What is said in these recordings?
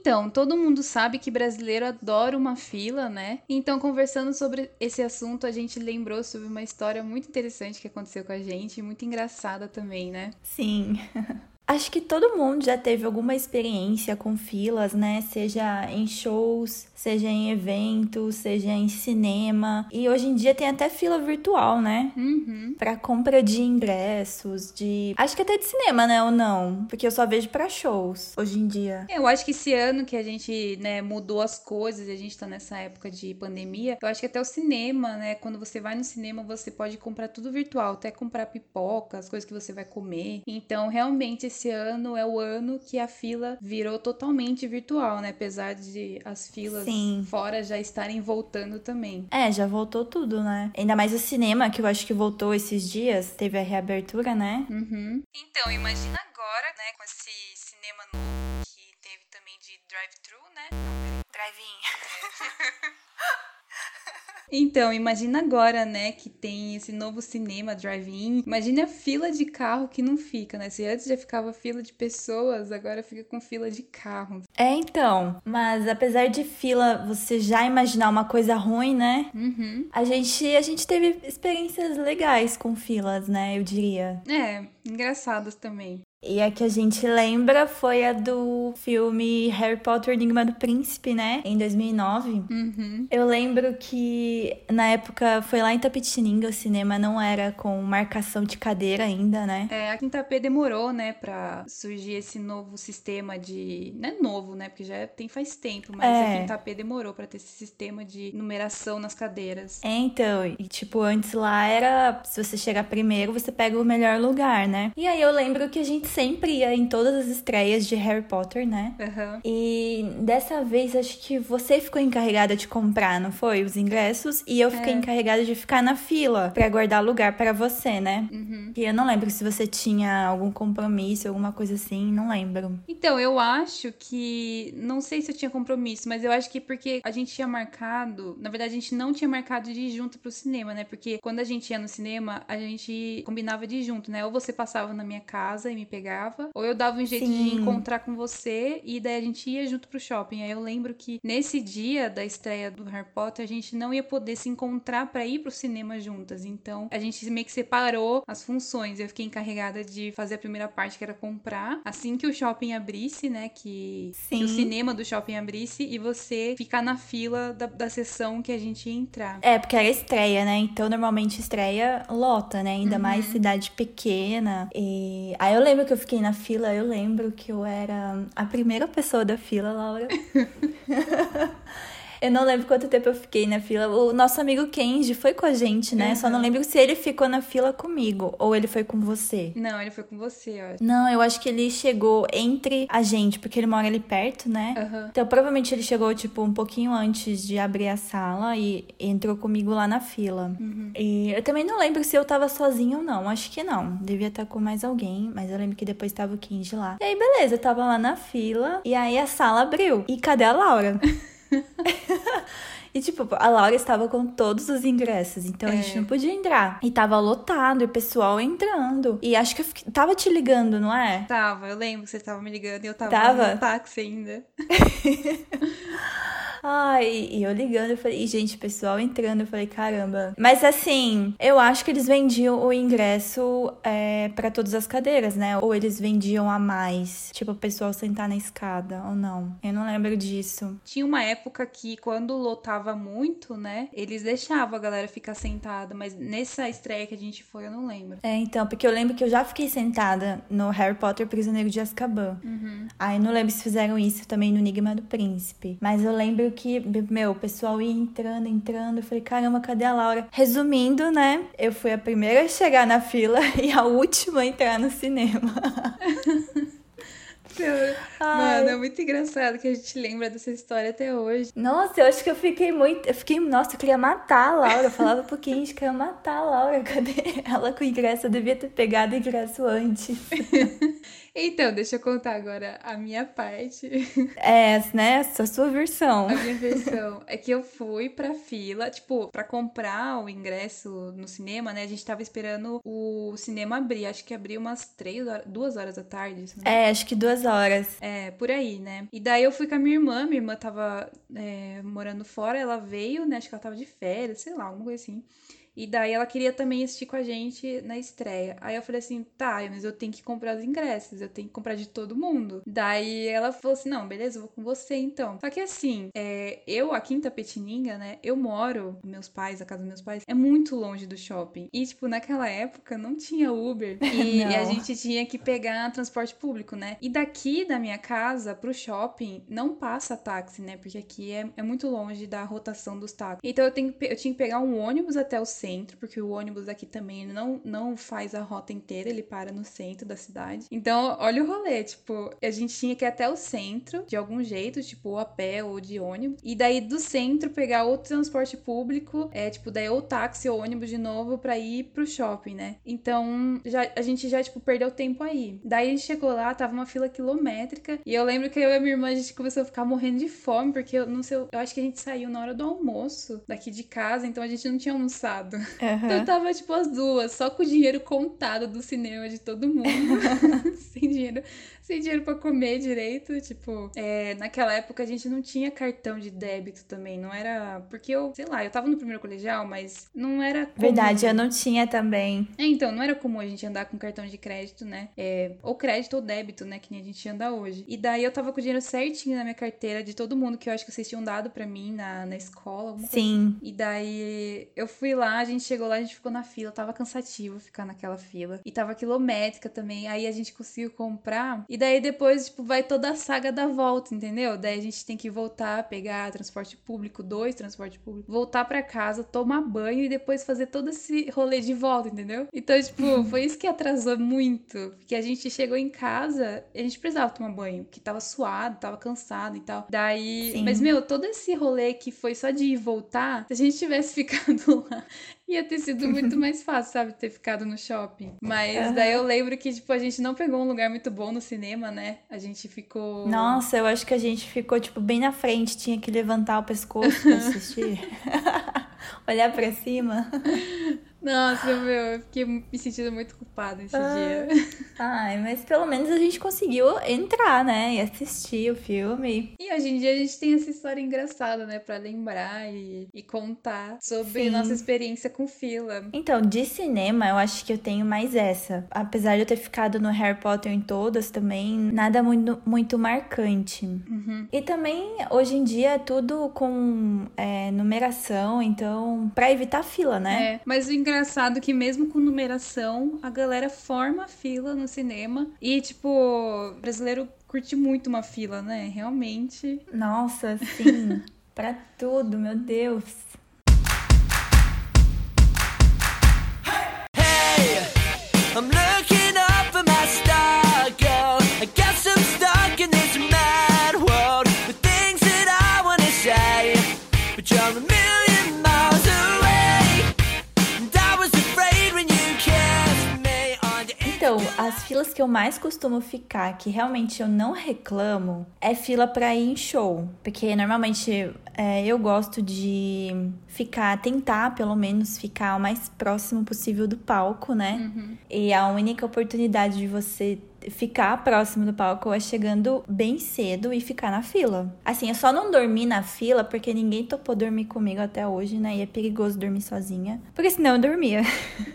Então, todo mundo sabe que brasileiro adora uma fila, né? Então, conversando sobre esse assunto, a gente lembrou sobre uma história muito interessante que aconteceu com a gente, muito engraçada também, né? Sim. Acho que todo mundo já teve alguma experiência com filas, né? Seja em shows, seja em eventos, seja em cinema. E hoje em dia tem até fila virtual, né? Uhum. Pra compra de ingressos, de. Acho que até de cinema, né? Ou não? Porque eu só vejo pra shows hoje em dia. Eu acho que esse ano que a gente, né, mudou as coisas e a gente tá nessa época de pandemia, eu acho que até o cinema, né? Quando você vai no cinema, você pode comprar tudo virtual, até comprar pipoca, as coisas que você vai comer. Então, realmente, esse esse ano é o ano que a fila virou totalmente virtual, né? Apesar de as filas Sim. fora já estarem voltando também. É, já voltou tudo, né? Ainda mais o cinema, que eu acho que voltou esses dias, teve a reabertura, né? Uhum. Então, imagina agora, né, com esse cinema novo que teve também de drive-thru, né? Drive-in. Então, imagina agora, né, que tem esse novo cinema drive-in. Imagine a fila de carro que não fica, né? Se antes já ficava fila de pessoas, agora fica com fila de carros. É, então. Mas apesar de fila você já imaginar uma coisa ruim, né? Uhum. A gente, a gente teve experiências legais com filas, né? Eu diria. É, engraçadas também. E a que a gente lembra foi a do filme Harry Potter Enigma do Príncipe, né? Em 2009. Uhum. Eu lembro que na época foi lá em Tapetininga, o cinema não era com marcação de cadeira ainda, né? É, a Quinta P demorou, né, pra surgir esse novo sistema de. Não é novo, né? Porque já tem faz tempo, mas É. a Quinta P demorou pra ter esse sistema de numeração nas cadeiras. É, então, e tipo, antes lá era, se você chegar primeiro, você pega o melhor lugar, né? E aí eu lembro que a gente sempre ia em todas as estreias de Harry Potter, né? Aham. E dessa vez acho que você ficou encarregada de comprar, não foi? Os ingressos. E eu fiquei É. encarregada de ficar na fila pra guardar lugar pra você, né? Uhum. E eu não lembro se você tinha algum compromisso, alguma coisa assim, não lembro. Então, eu acho que. Não sei se eu tinha compromisso, mas eu acho que porque a gente tinha marcado. Na verdade, a gente não tinha marcado de ir junto pro cinema, né? Porque quando a gente ia no cinema, a gente combinava de ir junto, né? Ou você passava na minha casa e me pegava, ou eu dava um jeito de Sim. encontrar com você e daí a gente ia junto pro shopping. Aí eu lembro que nesse dia da estreia do Harry Potter, a gente não ia poder se encontrar pra ir pro cinema juntas. Então, a gente meio que separou as funções. Eu fiquei encarregada de fazer a primeira parte, que era comprar, assim que o shopping abrisse, né? Que, que o cinema do shopping abrisse e você ficar na fila da, da sessão que a gente ia entrar. É, porque era estreia, né? Então normalmente estreia lota, né? Ainda mais cidade pequena. E aí eu lembro que eu fiquei na fila, eu lembro que eu era a primeira pessoa da fila, Laura. Eu não lembro quanto tempo eu fiquei na fila. O nosso amigo Kenji foi com a gente, né? Só não Uhum. lembro se ele ficou na fila comigo ou ele foi com você. Não, ele foi com você, ó. Não, eu acho que ele chegou entre a gente, porque ele mora ali perto, né? Aham. Então, provavelmente ele chegou, tipo, um pouquinho antes de abrir a sala e entrou comigo lá na fila. E eu também não lembro se eu tava sozinha ou não. Acho que não. Devia estar com mais alguém, mas eu lembro que depois tava o Kenji lá. E aí, beleza, eu tava lá na fila e aí a sala abriu. E cadê a Laura? E, tipo, a Laura estava com todos os ingressos, então a gente É. não podia entrar. E tava lotado, e o pessoal entrando. E acho que eu fiquei- tava te ligando, não é? Tava, eu lembro que você tava me ligando e eu tava, Tava? no táxi ainda. Ai, e eu ligando, eu falei, e, gente, pessoal entrando, eu falei, caramba. Mas assim, eu acho que eles vendiam o ingresso é, para todas as cadeiras, né? Ou eles vendiam a mais, tipo, o pessoal sentar na escada, ou não. Eu não lembro disso. Tinha uma época que, quando lotava muito, né, eles deixavam a galera ficar sentada, mas nessa estreia que a gente foi, eu não lembro. É, então, porque eu lembro que eu já fiquei sentada no Harry Potter Prisioneiro de Azkaban. Aí não lembro se fizeram isso também no Enigma do Príncipe. Mas eu lembro que, meu, o pessoal ia entrando, entrando. Eu falei, caramba, cadê a Laura? Resumindo, né? Eu fui a primeira a chegar na fila e a última a entrar no cinema. Mano, é muito engraçado que a gente lembra dessa história até hoje. Nossa, eu acho que eu fiquei muito. Eu fiquei. Nossa, eu queria matar a Laura. Eu falava pro Kenji que eu ia matar a Laura. Cadê ela com o ingresso? Eu devia ter pegado o ingresso antes. Então, deixa eu contar agora a minha parte. É, né? Essa sua versão. A minha versão é que eu fui pra fila, tipo, pra comprar o ingresso no cinema, né? A gente tava esperando o cinema abrir. Acho que abriu umas três horas, duas horas da tarde. É, acho que duas horas. É, por aí, né? E daí eu fui com a minha irmã. Minha irmã tava é, morando fora, ela veio, né? Acho que ela tava de férias, sei lá, alguma coisa assim. E daí ela queria também assistir com a gente na estreia. Aí eu falei assim, tá, mas eu tenho que comprar os ingressos, eu tenho que comprar de todo mundo. Daí ela falou assim, não, beleza, eu vou com você então. Só que assim, é, eu aqui em Tapetininga, né, eu moro, meus pais, a casa dos meus pais, é muito longe do shopping. E, tipo, naquela época não tinha Uber. E, e a gente tinha que pegar transporte público, né? E daqui da minha casa pro shopping não passa táxi, né? Porque aqui é, é muito longe da rotação dos táxis. Então eu, tenho, eu tinha que pegar um ônibus até o centro, porque o ônibus aqui também não, não faz a rota inteira, ele para no centro da cidade. Então, olha o rolê, tipo, a gente tinha que ir até o centro, de algum jeito, tipo, a pé ou de ônibus, e daí do centro pegar outro transporte público, é, tipo, daí ou táxi ou ônibus de novo pra ir pro shopping, né? Então, já, a gente já, tipo, perdeu tempo aí. Daí a gente chegou lá, tava uma fila quilométrica, e eu lembro que eu e minha irmã, a gente começou a ficar morrendo de fome, porque eu não sei, eu acho que a gente saiu na hora do almoço daqui de casa, então a gente não tinha almoçado lado. Uhum. Então tava, tipo, as duas, só com o dinheiro contado do cinema de todo mundo. sem dinheiro, sem dinheiro pra comer direito. Tipo, é, naquela época a gente não tinha cartão de débito também. Não era. Porque eu, sei lá, eu tava no primeiro colegial, mas não era. Comum. Verdade, eu não tinha também. É, então, não era comum a gente andar com cartão de crédito, né? É, ou crédito ou débito, né? Que nem a gente anda hoje. E daí eu tava com o dinheiro certinho na minha carteira de todo mundo que eu acho que vocês tinham dado pra mim na, na escola. Sim. Coisa. E daí eu fui lá, a gente chegou lá, a gente ficou na fila, tava cansativo ficar naquela fila. E tava quilométrica também. Aí a gente conseguiu comprar. E daí depois, tipo, vai toda a saga da volta, entendeu? Daí a gente tem que voltar, pegar transporte público, dois transporte público, voltar para casa, tomar banho e depois fazer todo esse rolê de volta, entendeu? Então, tipo, foi isso que atrasou muito. Porque a gente chegou em casa, a gente precisava tomar banho, porque tava suado, tava cansado e tal. Daí. Sim. Mas, meu, todo esse rolê que foi só de ir e voltar, se a gente tivesse ficado lá, ia ter sido muito mais fácil, sabe? Ter ficado no shopping. Mas daí eu lembro que, tipo, a gente não pegou um lugar muito bom no cinema, né? A gente ficou. Nossa, eu acho que a gente ficou, tipo, bem na frente, tinha que levantar o pescoço pra assistir. Olhar pra cima. Nossa, meu, eu fiquei me sentindo muito culpada esse ah, dia. Ai, mas pelo menos a gente conseguiu entrar, né? E assistir o filme. E hoje em dia a gente tem essa história engraçada, né? Pra lembrar e, e contar sobre Sim. nossa experiência com fila. Então, de cinema, eu acho que eu tenho mais essa. Apesar de eu ter ficado no Harry Potter em todas também, nada muito, muito marcante. Uhum. E também, hoje em dia, é tudo com é, numeração, então, pra evitar fila, né? É, mas o engraçado que mesmo com numeração, a galera forma fila no cinema. E, tipo, brasileiro curte muito uma fila, né? Realmente. Nossa, sim. pra tudo, meu Deus. Filas que eu mais costumo ficar, que realmente eu não reclamo, é fila pra ir em show. Porque normalmente é, eu gosto de ficar, tentar pelo menos ficar o mais próximo possível do palco, né? Uhum. E a única oportunidade de você ficar próximo do palco é chegando bem cedo e ficar na fila. Assim, eu só não dormi na fila porque ninguém topou dormir comigo até hoje, né? E é perigoso dormir sozinha. Porque senão eu dormia.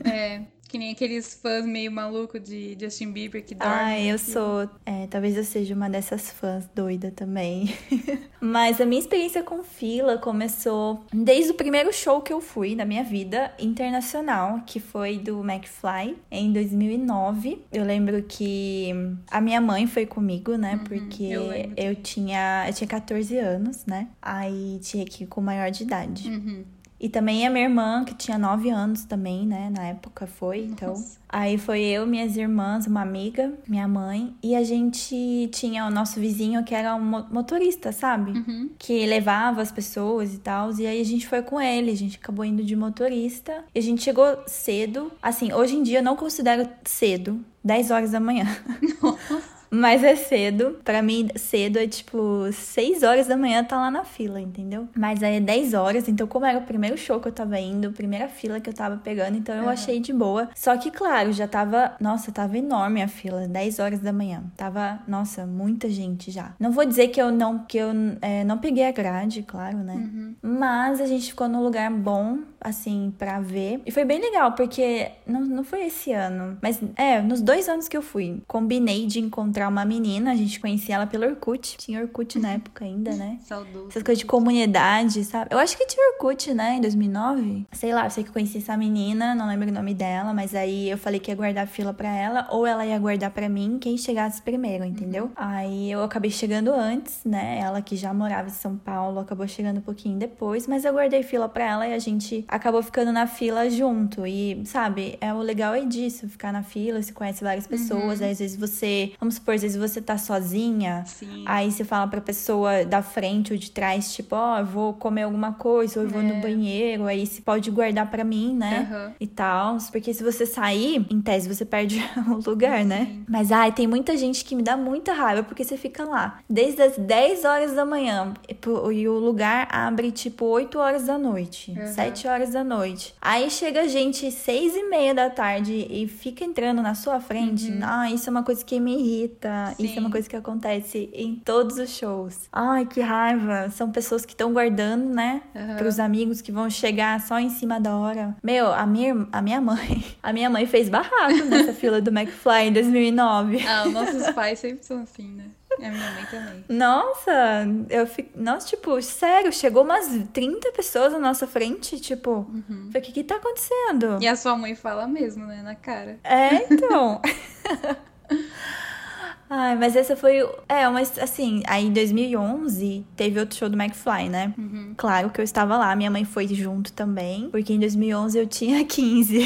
É. Que nem aqueles fãs meio maluco de Justin Bieber que dormem. Ah, eu assim. sou. É, talvez eu seja uma dessas fãs doida também. Mas a minha experiência com fila começou desde o primeiro show que eu fui na minha vida internacional, que foi do McFly em 2009. Eu lembro que a minha mãe foi comigo, né? Uhum, porque eu, eu, tinha eu tinha 14 anos, né? Aí tinha que ir com maior de idade. Uhum. E também a minha irmã, que tinha nove anos também, né? Na época foi, então. Nossa. Aí foi eu, minhas irmãs, uma amiga, minha mãe, e a gente tinha o nosso vizinho que era um motorista, sabe? Uhum. Que levava as pessoas e tal. E aí a gente foi com ele, a gente acabou indo de motorista. E a gente chegou cedo. Assim, hoje em dia eu não considero cedo, 10 horas da manhã. Nossa. Mas é cedo. Para mim, cedo é tipo 6 horas da manhã tá lá na fila, entendeu? Mas aí é 10 horas, então como era o primeiro show que eu tava indo, primeira fila que eu tava pegando, então eu uhum. achei de boa. Só que, claro, já tava. Nossa, tava enorme a fila, 10 horas da manhã. Tava, nossa, muita gente já. Não vou dizer que eu não, que eu é, não peguei a grade, claro, né? Uhum. Mas a gente ficou num lugar bom, assim, pra ver. E foi bem legal, porque não, não foi esse ano. Mas é, nos dois anos que eu fui, combinei de encontrar encontrar uma menina, a gente conhecia ela pelo Orkut. Tinha Orkut na época ainda, né? Saudoso. Essas coisas de comunidade, sabe? Eu acho que tinha Orkut, né, em 2009. Sei lá, eu sei que conheci essa menina, não lembro o nome dela, mas aí eu falei que ia guardar fila pra ela, ou ela ia guardar pra mim, quem chegasse primeiro, entendeu? Uhum. Aí eu acabei chegando antes, né? Ela que já morava em São Paulo, acabou chegando um pouquinho depois, mas eu guardei fila pra ela e a gente acabou ficando na fila junto. E, sabe, é o legal é disso, ficar na fila, se conhece várias pessoas, uhum. aí às vezes você, vamos supor, às vezes você tá sozinha, Sim. aí você fala pra pessoa da frente ou de trás, tipo, ó, oh, eu vou comer alguma coisa, ou eu vou é. no banheiro, aí você pode guardar pra mim, né? Uhum. E tal. Porque se você sair, em tese, você perde o lugar, né? Sim. Mas, ai, tem muita gente que me dá muita raiva, porque você fica lá desde as 10 horas da manhã e o lugar abre, tipo, 8 horas da noite, uhum. 7 horas da noite. Aí chega gente 6 e meia da tarde e fica entrando na sua frente. Uhum. Ah, isso é uma coisa que me irrita. Sim. Isso é uma coisa que acontece em todos os shows. Ai, que raiva. São pessoas que estão guardando, né? Uhum. Para os amigos que vão chegar só em cima da hora. Meu, a minha, a minha mãe, a minha mãe fez barraco nessa fila do McFly em 2009. Ah, nossos pais sempre são assim, né? A minha mãe também. Nossa, eu fico. Nossa, tipo, sério, chegou umas 30 pessoas na nossa frente, tipo. Uhum. O que que tá acontecendo? E a sua mãe fala mesmo, né? Na cara. É, então. Ai, mas essa foi. É, mas assim, aí em 2011 teve outro show do McFly, né? Uhum. Claro que eu estava lá, minha mãe foi junto também, porque em 2011 eu tinha 15.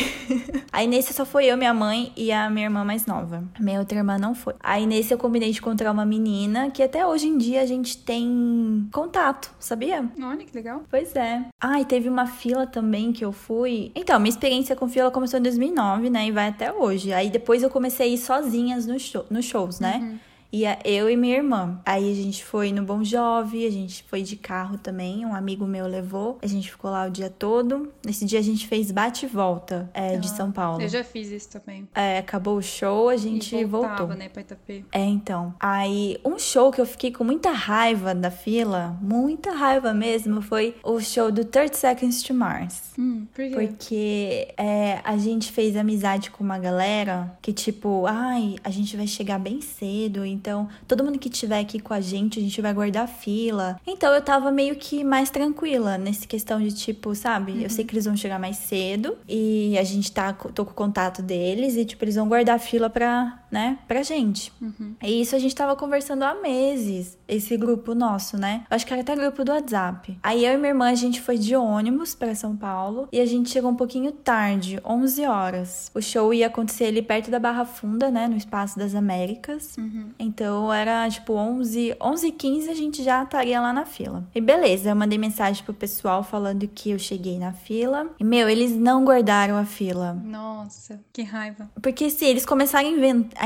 aí nesse só foi eu, minha mãe e a minha irmã mais nova. Minha outra irmã não foi. Aí nesse eu combinei de encontrar uma menina que até hoje em dia a gente tem contato, sabia? Olha que legal. Pois é. Ah, e teve uma fila também que eu fui. Então, minha experiência com fila começou em 2009, né? E vai até hoje. Aí depois eu comecei a ir sozinhas nos, show, nos shows, né? Né? E eu e minha irmã. Aí a gente foi no Bom Jovem, a gente foi de carro também, um amigo meu levou. A gente ficou lá o dia todo. Nesse dia a gente fez bate e volta é, de ah, São Paulo. Eu já fiz isso também. É, acabou o show, a gente e voltava, voltou. né, pra Itapê. É, então. Aí, um show que eu fiquei com muita raiva da fila, muita raiva mesmo, foi o show do 30 Seconds to Mars. Hum, por quê? Porque é, a gente fez amizade com uma galera que, tipo, ai, a gente vai chegar bem cedo, então, todo mundo que tiver aqui com a gente, a gente vai guardar fila. Então, eu tava meio que mais tranquila nessa questão de tipo, sabe? Uhum. Eu sei que eles vão chegar mais cedo e a gente tá, tô com o contato deles e, tipo, eles vão guardar fila pra, né, pra gente. Uhum. E isso a gente tava conversando há meses, esse grupo nosso, né? Acho que era até grupo do WhatsApp. Aí eu e minha irmã, a gente foi de ônibus para São Paulo e a gente chegou um pouquinho tarde, 11 horas. O show ia acontecer ali perto da Barra Funda, né, no Espaço das Américas. Uhum. Então era tipo 11, 11 e 15 a gente já estaria lá na fila. E beleza, eu mandei mensagem pro pessoal falando que eu cheguei na fila. E meu, eles não guardaram a fila. Nossa, que raiva. Porque se eles começaram a inventar,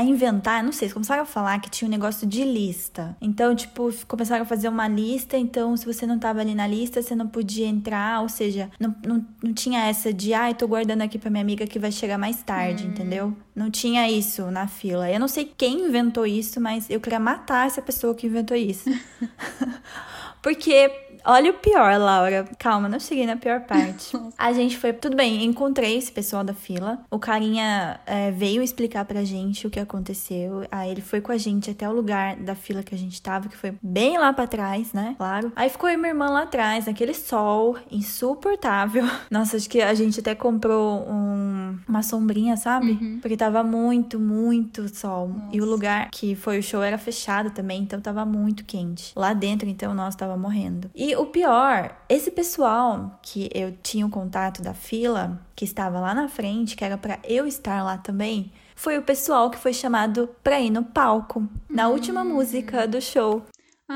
não sei, eles começaram a falar que tinha um negócio de lista. Então, tipo, começaram a fazer uma lista, então se você não tava ali na lista, você não podia entrar, ou seja, não, não, não tinha essa de, ai, ah, tô guardando aqui pra minha amiga que vai chegar mais tarde, hum. entendeu? Não tinha isso na fila. Eu não sei quem inventou isso, mas eu queria matar essa pessoa que inventou isso. Porque Olha o pior, Laura. Calma, não cheguei na pior parte. a gente foi. Tudo bem, encontrei esse pessoal da fila. O carinha é, veio explicar pra gente o que aconteceu. Aí ele foi com a gente até o lugar da fila que a gente tava, que foi bem lá pra trás, né? Claro. Aí ficou eu e minha irmã lá atrás, naquele sol insuportável. Nossa, acho que a gente até comprou um uma sombrinha, sabe? Uhum. Porque tava muito, muito sol. Nossa. E o lugar que foi o show era fechado também, então tava muito quente. Lá dentro, então, nós tava morrendo. E o pior, esse pessoal que eu tinha o contato da fila, que estava lá na frente, que era para eu estar lá também, foi o pessoal que foi chamado pra ir no palco, na última hum. música do show.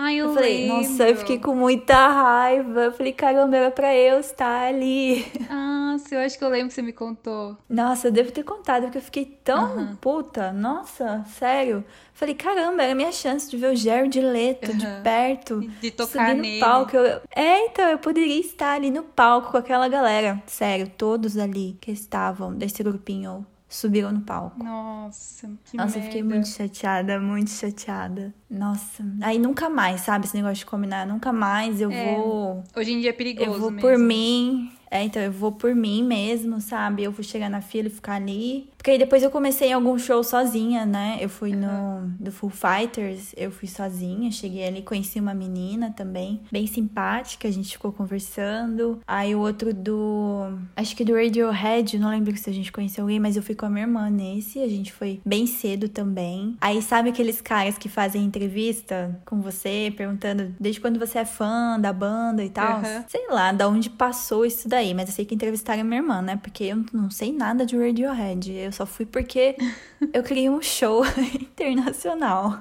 Ai, eu, eu falei, lembro. nossa, eu fiquei com muita raiva. Eu falei, caramba, era pra eu estar ali. Nossa, eu acho que eu lembro que você me contou. Nossa, eu devo ter contado, porque eu fiquei tão uhum. puta. Nossa, sério. Falei, caramba, era a minha chance de ver o Jared Leto uhum. de perto. De tocar no nele. palco. Eu... É, então, eu poderia estar ali no palco com aquela galera. Sério, todos ali que estavam desse grupinho subiram no palco. Nossa, que Nossa, merda. eu fiquei muito chateada, muito chateada. Nossa. Aí nunca mais, sabe, esse negócio de combinar. Nunca mais eu é. vou. Hoje em dia é perigoso. Eu vou mesmo. por mim. É, então eu vou por mim mesmo, sabe? Eu vou chegar na fila e ficar ali. Porque aí depois eu comecei em algum show sozinha, né? Eu fui uhum. no do Full Fighters, eu fui sozinha, cheguei ali, conheci uma menina também, bem simpática, a gente ficou conversando. Aí o outro do. Acho que do Radiohead, não lembro se a gente conheceu alguém, mas eu fui com a minha irmã nesse, a gente foi bem cedo também. Aí sabe aqueles caras que fazem entrevista com você, perguntando desde quando você é fã da banda e tal? Uhum. Sei lá, da onde passou isso daí, mas eu sei que entrevistaram a minha irmã, né? Porque eu não sei nada de Radiohead. Eu só fui porque eu queria um show internacional.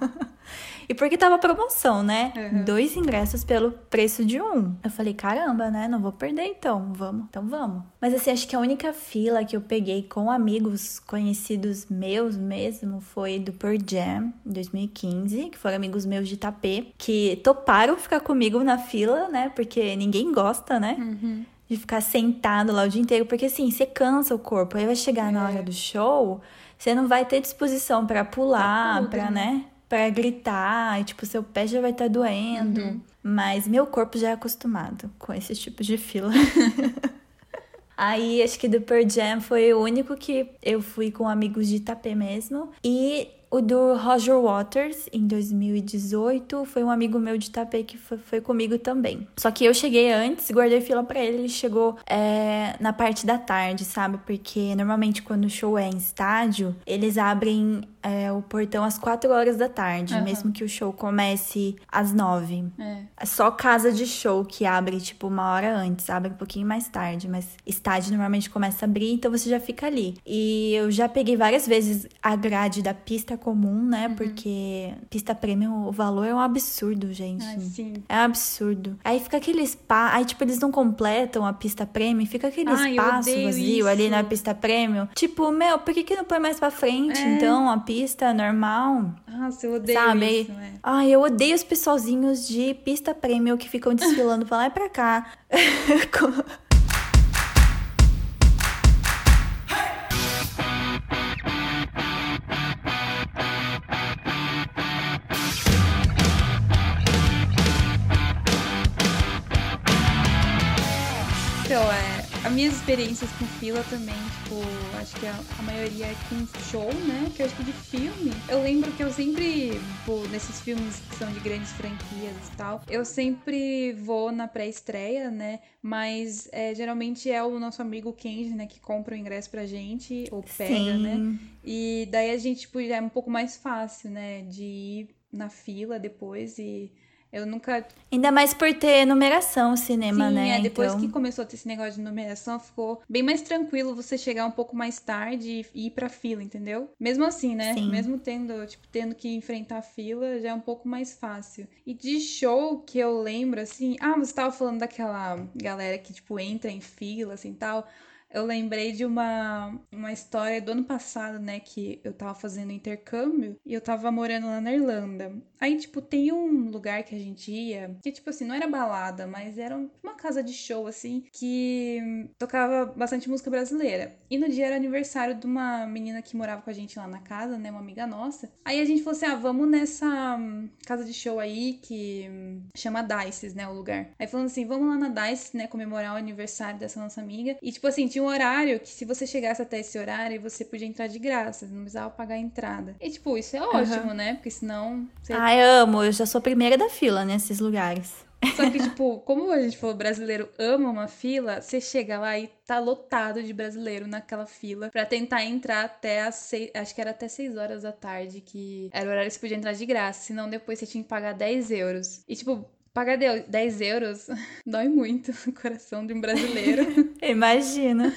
E porque tava promoção, né? Uhum. Dois ingressos pelo preço de um. Eu falei, caramba, né? Não vou perder então. Vamos, então vamos. Mas assim, acho que a única fila que eu peguei com amigos conhecidos meus mesmo foi do Pearl Jam, em 2015, que foram amigos meus de Tapê, que toparam ficar comigo na fila, né? Porque ninguém gosta, né? Uhum de ficar sentado lá o dia inteiro, porque assim, você cansa o corpo, aí vai chegar é. na hora do show, você não vai ter disposição para pular, para né, para gritar, e tipo, seu pé já vai estar tá doendo. Uhum. Mas meu corpo já é acostumado com esse tipo de fila. Aí, acho que do Pearl Jam foi o único que eu fui com amigos de Itapê mesmo. E o do Roger Waters, em 2018, foi um amigo meu de Tapei que foi, foi, comigo também. Só que eu cheguei antes, guardei fila para ele, ele chegou é, na parte da tarde, sabe? Porque normalmente quando o show é em estádio, eles abrem é, o portão às 4 horas da tarde, uhum. mesmo que o show comece às 9. É. é só casa de show que abre, tipo, uma hora antes, abre um pouquinho mais tarde, mas estádio normalmente começa a abrir, então você já fica ali. E eu já peguei várias vezes a grade da pista comum, né? Uhum. Porque pista premium, o valor é um absurdo, gente. Ah, sim. É um absurdo. Aí fica aquele espaço. Aí, tipo, eles não completam a pista premium, fica aquele Ai, espaço vazio isso. ali na pista premium. Tipo, meu, por que, que não põe mais pra frente, é. então, a pista normal? Nossa, eu odeio Sabe? isso, é. Ai, eu odeio os pessoalzinhos de pista premium que ficam desfilando pra lá e pra cá. as minhas experiências com fila também, tipo, acho que a, a, maioria é com show, né? Que eu acho que de filme. Eu lembro que eu sempre, tipo, nesses filmes que são de grandes franquias e tal, eu sempre vou na pré-estreia, né? Mas é, geralmente é o nosso amigo Kenji, né, que compra o ingresso pra gente, ou pega, Sim. né? E daí a gente, tipo, já é um pouco mais fácil, né? De ir na fila depois e eu nunca. Ainda mais por ter numeração o cinema, Sim, né? É, depois então... que começou a ter esse negócio de numeração, ficou bem mais tranquilo você chegar um pouco mais tarde e ir pra fila, entendeu? Mesmo assim, né? Sim. Mesmo tendo, tipo, tendo que enfrentar a fila, já é um pouco mais fácil. E de show que eu lembro, assim. Ah, você tava falando daquela galera que, tipo, entra em fila, assim tal eu lembrei de uma, uma história do ano passado, né? Que eu tava fazendo intercâmbio e eu tava morando lá na Irlanda. Aí, tipo, tem um lugar que a gente ia, que, tipo assim, não era balada, mas era uma casa de show, assim, que tocava bastante música brasileira. E no dia era aniversário de uma menina que morava com a gente lá na casa, né? Uma amiga nossa. Aí a gente falou assim: ah, vamos nessa casa de show aí que chama Dices, né? O lugar. Aí falando assim: vamos lá na Dices, né? Comemorar o aniversário dessa nossa amiga. E, tipo assim, tinha um horário que se você chegasse até esse horário, você podia entrar de graça, não precisava pagar a entrada. E, tipo, isso é ótimo, uhum. né? Porque senão. Você... Ai, amo, eu já sou primeira da fila nesses lugares. Só que, tipo, como a gente falou, brasileiro ama uma fila, você chega lá e tá lotado de brasileiro naquela fila pra tentar entrar até as seis, acho que era até 6 horas da tarde, que era o horário que você podia entrar de graça, senão depois você tinha que pagar 10 euros. E, tipo, pagar 10 euros dói muito no coração de um brasileiro. Imagina.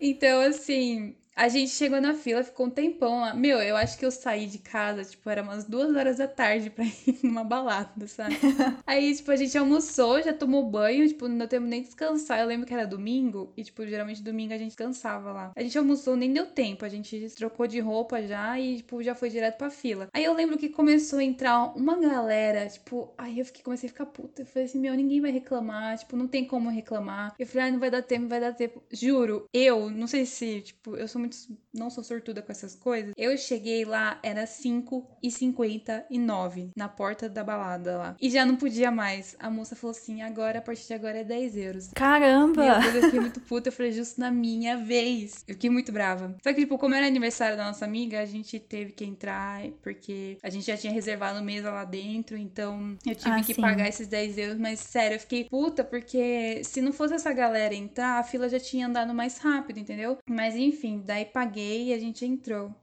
Então, assim, a gente chegou na fila, ficou um tempão lá. Meu, eu acho que eu saí de casa, tipo, era umas duas horas da tarde pra ir numa balada, sabe? Aí, tipo, a gente almoçou, já tomou banho, tipo, não deu tempo nem de descansar. Eu lembro que era domingo, e, tipo, geralmente domingo a gente descansava lá. A gente almoçou, nem deu tempo, a gente trocou de roupa já e, tipo, já foi direto pra fila. Aí eu lembro que começou a entrar uma galera, tipo, aí eu fiquei, comecei a ficar puta. Eu falei assim, meu, ninguém vai reclamar, tipo, não tem como reclamar. Eu falei, ah, não vai dar tempo, não vai dar tempo. Juro, eu, não sei se, tipo, eu sou muito. Não sou sortuda com essas coisas. Eu cheguei lá, era 5 e 59 na porta da balada lá. E já não podia mais. A moça falou assim: agora, a partir de agora é 10 euros. Caramba! Meu Deus, eu fiquei muito puta. Eu falei, justo na minha vez. Eu fiquei muito brava. Só que, tipo, como era aniversário da nossa amiga, a gente teve que entrar, porque a gente já tinha reservado mesa lá dentro. Então eu tive ah, que sim. pagar esses 10 euros. Mas sério, eu fiquei puta, porque se não fosse essa galera entrar, a fila já tinha andado mais rápido, entendeu? Mas enfim, daí paguei e a gente entrou.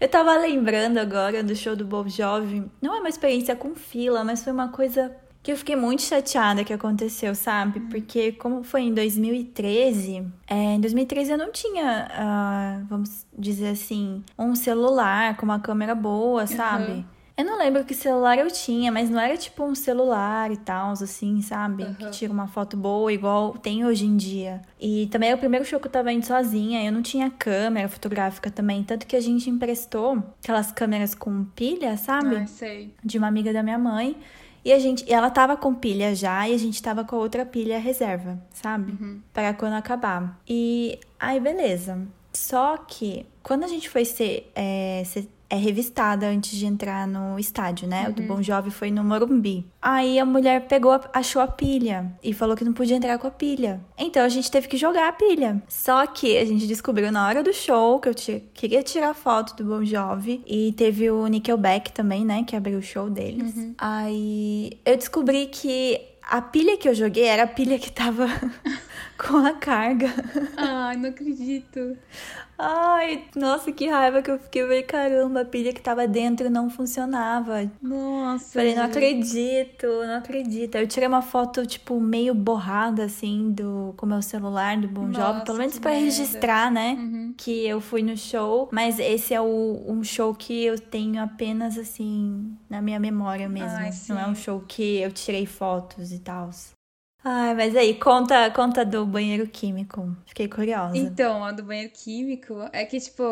Eu tava lembrando agora do show do Bob Jovem. Não é uma experiência com fila, mas foi uma coisa que eu fiquei muito chateada que aconteceu, sabe? Hum. Porque como foi em 2013, é, em 2013 eu não tinha, uh, vamos dizer assim, um celular com uma câmera boa, sabe? Uhum. Eu não lembro que celular eu tinha, mas não era tipo um celular e tal, assim, sabe? Uhum. Que tira uma foto boa, igual tem hoje em dia. E também é o primeiro show que eu tava indo sozinha, eu não tinha câmera fotográfica também. Tanto que a gente emprestou aquelas câmeras com pilha, sabe? Ah, sei. De uma amiga da minha mãe. E a gente, ela tava com pilha já e a gente tava com a outra pilha reserva, sabe? Uhum. Para quando acabar. E aí, beleza. Só que quando a gente foi ser, é, ser é revistada antes de entrar no estádio, né? Uhum. O do uhum. Bom Jovem foi no Morumbi. Aí a mulher pegou, achou a pilha e falou que não podia entrar com a pilha. Então a gente teve que jogar a pilha. Só que a gente descobriu na hora do show que eu queria tirar foto do Bom Jovem e teve o Nickelback também, né? Que abriu o show deles. Uhum. Aí eu descobri que a pilha que eu joguei era a pilha que tava com a carga. Ai, não acredito. Ai, nossa, que raiva que eu fiquei. Eu falei, caramba, a pilha que tava dentro não funcionava. Nossa. Falei, não acredito, não acredito. Eu tirei uma foto, tipo, meio borrada, assim, do, com meu celular, do Bom Jovem. Pelo menos pra merda. registrar, né? Uhum. Que eu fui no show. Mas esse é o, um show que eu tenho apenas, assim, na minha memória mesmo. Ai, não é um show que eu tirei fotos e tal. Ai, mas aí, conta, conta do banheiro químico. Fiquei curiosa. Então, a do banheiro químico é que, tipo,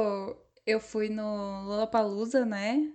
eu fui no Lollapalooza, né?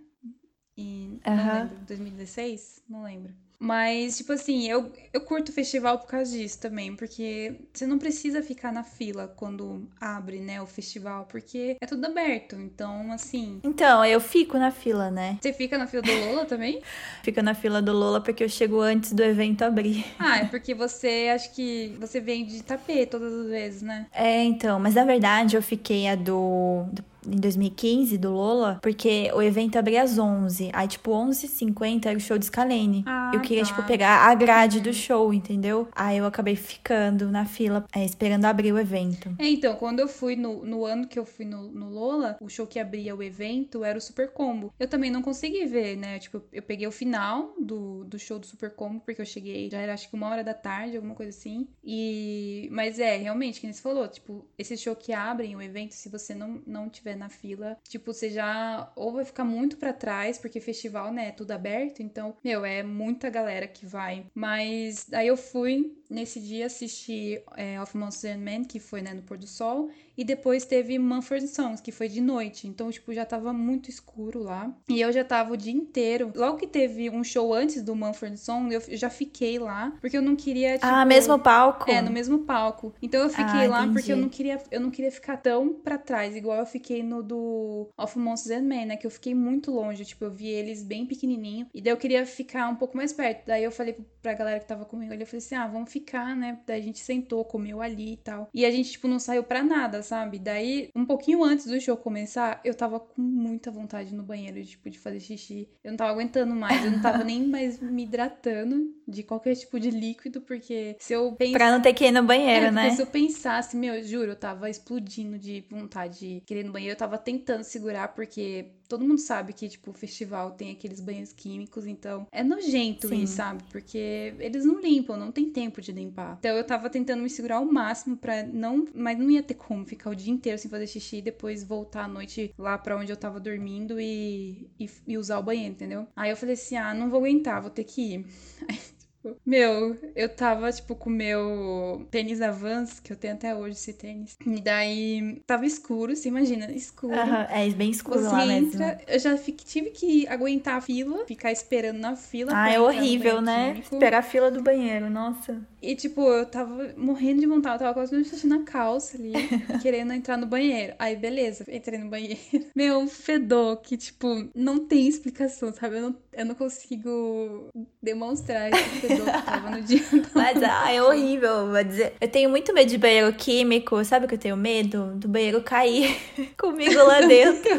E uhum. não lembro, 2016? Não lembro. Mas, tipo assim, eu, eu curto o festival por causa disso também, porque você não precisa ficar na fila quando abre, né, o festival, porque é tudo aberto. Então, assim. Então, eu fico na fila, né? Você fica na fila do Lola também? Fico na fila do Lola porque eu chego antes do evento abrir. Ah, é porque você, acho que você vem de tapete todas as vezes, né? É, então, mas na verdade eu fiquei a do, do em 2015 do Lola, porque o evento abria às 11. Aí, tipo, 11h50 era o show de Scalene. Ah, eu queria, tá. tipo, pegar a grade do show, entendeu? Aí eu acabei ficando na fila, é, esperando abrir o evento. É, então, quando eu fui no, no ano que eu fui no, no Lola, o show que abria o evento era o Super Combo. Eu também não consegui ver, né? Tipo, eu peguei o final do, do show do Super Combo, porque eu cheguei, já era acho que uma hora da tarde, alguma coisa assim. E. Mas é, realmente, que nem você falou, tipo, esse show que abrem o evento, se você não, não tiver na fila, tipo, você já ou vai ficar muito para trás, porque festival, né, é tudo aberto, então, meu, é muita galera que vai. Mas aí eu fui nesse dia assistir é, Of Monsters and Men, que foi, né, no pôr do sol, e depois teve Mumford Sons, que foi de noite. Então, tipo, já tava muito escuro lá. E eu já tava o dia inteiro. Logo que teve um show antes do Mumford Sons, eu já fiquei lá, porque eu não queria, tipo... Ah, mesmo palco? É, no mesmo palco. Então eu fiquei ah, lá entendi. porque eu não queria eu não queria ficar tão para trás, igual eu fiquei no do Of Monsters and Men, né? Que eu fiquei muito longe. Tipo, eu vi eles bem pequenininho. E daí eu queria ficar um pouco mais perto. Daí eu falei pra galera que tava comigo ali, eu falei assim, ah, vamos ficar, né? Daí a gente sentou, comeu ali e tal. E a gente, tipo, não saiu pra nada, sabe? Daí, um pouquinho antes do show começar, eu tava com muita vontade no banheiro, tipo, de fazer xixi. Eu não tava aguentando mais, eu não tava nem mais me hidratando de qualquer tipo de líquido, porque se eu pensasse... Pra não ter que ir no banheiro, é, né? se eu pensasse, meu, eu juro, eu tava explodindo de vontade de querer ir no banheiro, eu tava tentando segurar, porque todo mundo sabe que, tipo, o festival tem aqueles banhos químicos, então é nojento Sim. isso, sabe? Porque eles não limpam, não tem tempo de limpar. Então eu tava tentando me segurar ao máximo para não. Mas não ia ter como ficar o dia inteiro sem fazer xixi e depois voltar à noite lá para onde eu tava dormindo e, e, e, usar o banheiro, entendeu? Aí eu falei assim: ah, não vou aguentar, vou ter que ir. Aí meu, eu tava, tipo, com o meu tênis Avance, que eu tenho até hoje esse tênis. E daí tava escuro, você imagina, escuro. é bem escuro você lá entra, mesmo. Eu já fiquei, tive que aguentar a fila, ficar esperando na fila. Ah, é horrível, né? Químico. Esperar a fila do banheiro, nossa. E, tipo, eu tava morrendo de vontade, eu tava quase me xixi na calça ali, querendo entrar no banheiro. Aí, beleza, entrei no banheiro. Meu, fedor que, tipo, não tem explicação, sabe? Eu não, eu não consigo demonstrar esse fedor tava no dia. Mas, ah, é horrível, vou dizer. Eu tenho muito medo de banheiro químico, sabe o que eu tenho medo? Do banheiro cair comigo lá dentro.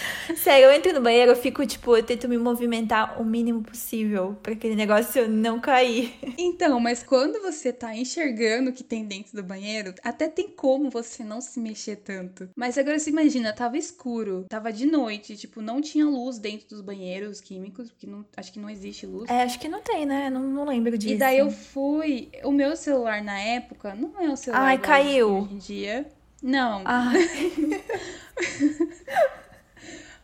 Sério, eu entro no banheiro, eu fico, tipo, eu tento me movimentar o mínimo possível para aquele negócio não cair. Então, mas quando você tá enxergando o que tem dentro do banheiro, até tem como você não se mexer tanto. Mas agora você imagina, tava escuro, tava de noite, tipo, não tinha luz dentro dos banheiros químicos, porque não, acho que não existe luz. É, acho que não tem, né? Não, não lembro disso. E daí eu fui. O meu celular na época não é o celular Ai, caiu. hoje em dia. Não. Ai.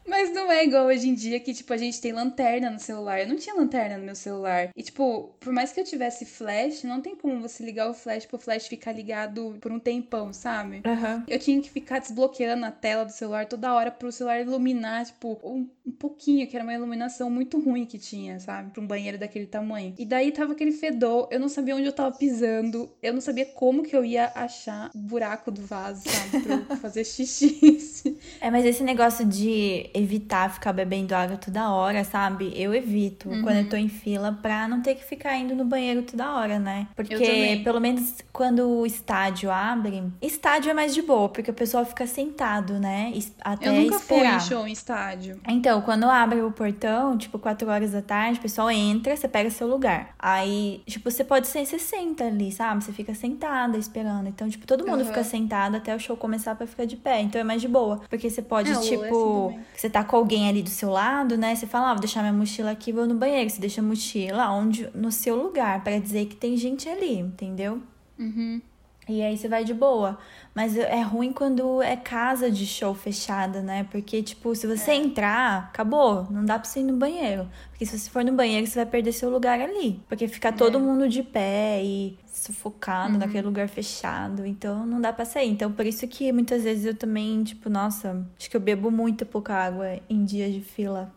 Mas não é igual hoje em dia que, tipo, a gente tem lanterna no celular. Eu não tinha lanterna no meu celular. E, tipo, por mais que eu tivesse flash, não tem como você ligar o flash pro flash ficar ligado por um tempão, sabe? Uhum. Eu tinha que ficar desbloqueando a tela do celular toda hora pro celular iluminar, tipo, um, um pouquinho, que era uma iluminação muito ruim que tinha, sabe? Pra um banheiro daquele tamanho. E daí tava aquele fedor, eu não sabia onde eu tava pisando, eu não sabia como que eu ia achar o buraco do vaso, sabe? Pra eu fazer xixi. é, mas esse negócio de evitar ficar bebendo água toda hora, sabe? Eu evito uhum. quando eu tô em fila pra não ter que ficar indo no banheiro toda hora, né? Porque pelo menos quando o estádio abre, estádio é mais de boa, porque o pessoal fica sentado, né? Até eu nunca esperar. fui em show em estádio. Então, quando abre o portão, tipo 4 horas da tarde, o pessoal entra, você pega seu lugar. Aí, tipo, você pode ser 60 ali, sabe? Você fica sentada esperando. Então, tipo, todo mundo uhum. fica sentado até o show começar pra ficar de pé. Então é mais de boa. Porque você pode, é, tipo, assim você tá com alguém ali do seu lado, né? Você fala, ah, vou deixar minha mochila aqui, vou no banheiro. Você deixa a mochila onde, no seu lugar, para dizer que tem gente ali, entendeu? Uhum. E aí você vai de boa. Mas é ruim quando é casa de show fechada, né? Porque, tipo, se você é. entrar, acabou. Não dá pra você ir no banheiro. Porque se você for no banheiro, você vai perder seu lugar ali. Porque fica todo é. mundo de pé e sufocado uhum. naquele lugar fechado. Então não dá pra sair. Então por isso que muitas vezes eu também, tipo, nossa, acho que eu bebo muito pouca água em dias de fila.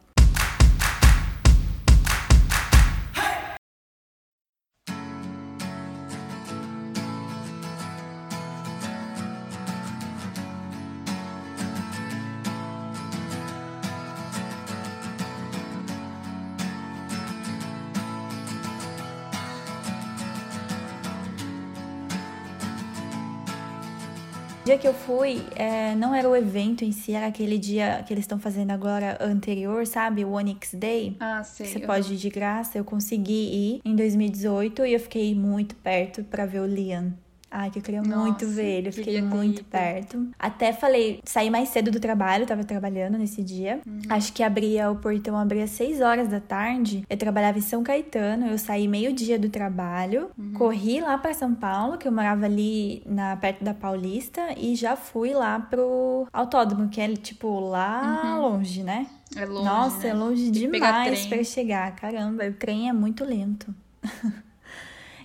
Dia que eu fui, é, não era o evento em si, era aquele dia que eles estão fazendo agora anterior, sabe? O Onyx Day. Ah, sei. Que você pode ir de graça. Eu consegui ir em 2018 e eu fiquei muito perto para ver o Liam. Ai, que eu queria Nossa, muito ver ele. Eu fiquei muito perto. Até falei, saí mais cedo do trabalho, tava trabalhando nesse dia. Uhum. Acho que abria, o portão abria às 6 horas da tarde. Eu trabalhava em São Caetano, eu saí meio-dia do trabalho, uhum. corri lá para São Paulo, que eu morava ali na perto da Paulista, e já fui lá pro autódromo, que é tipo lá uhum. longe, né? É longe. Nossa, né? é longe demais para chegar. Caramba, o trem é muito lento.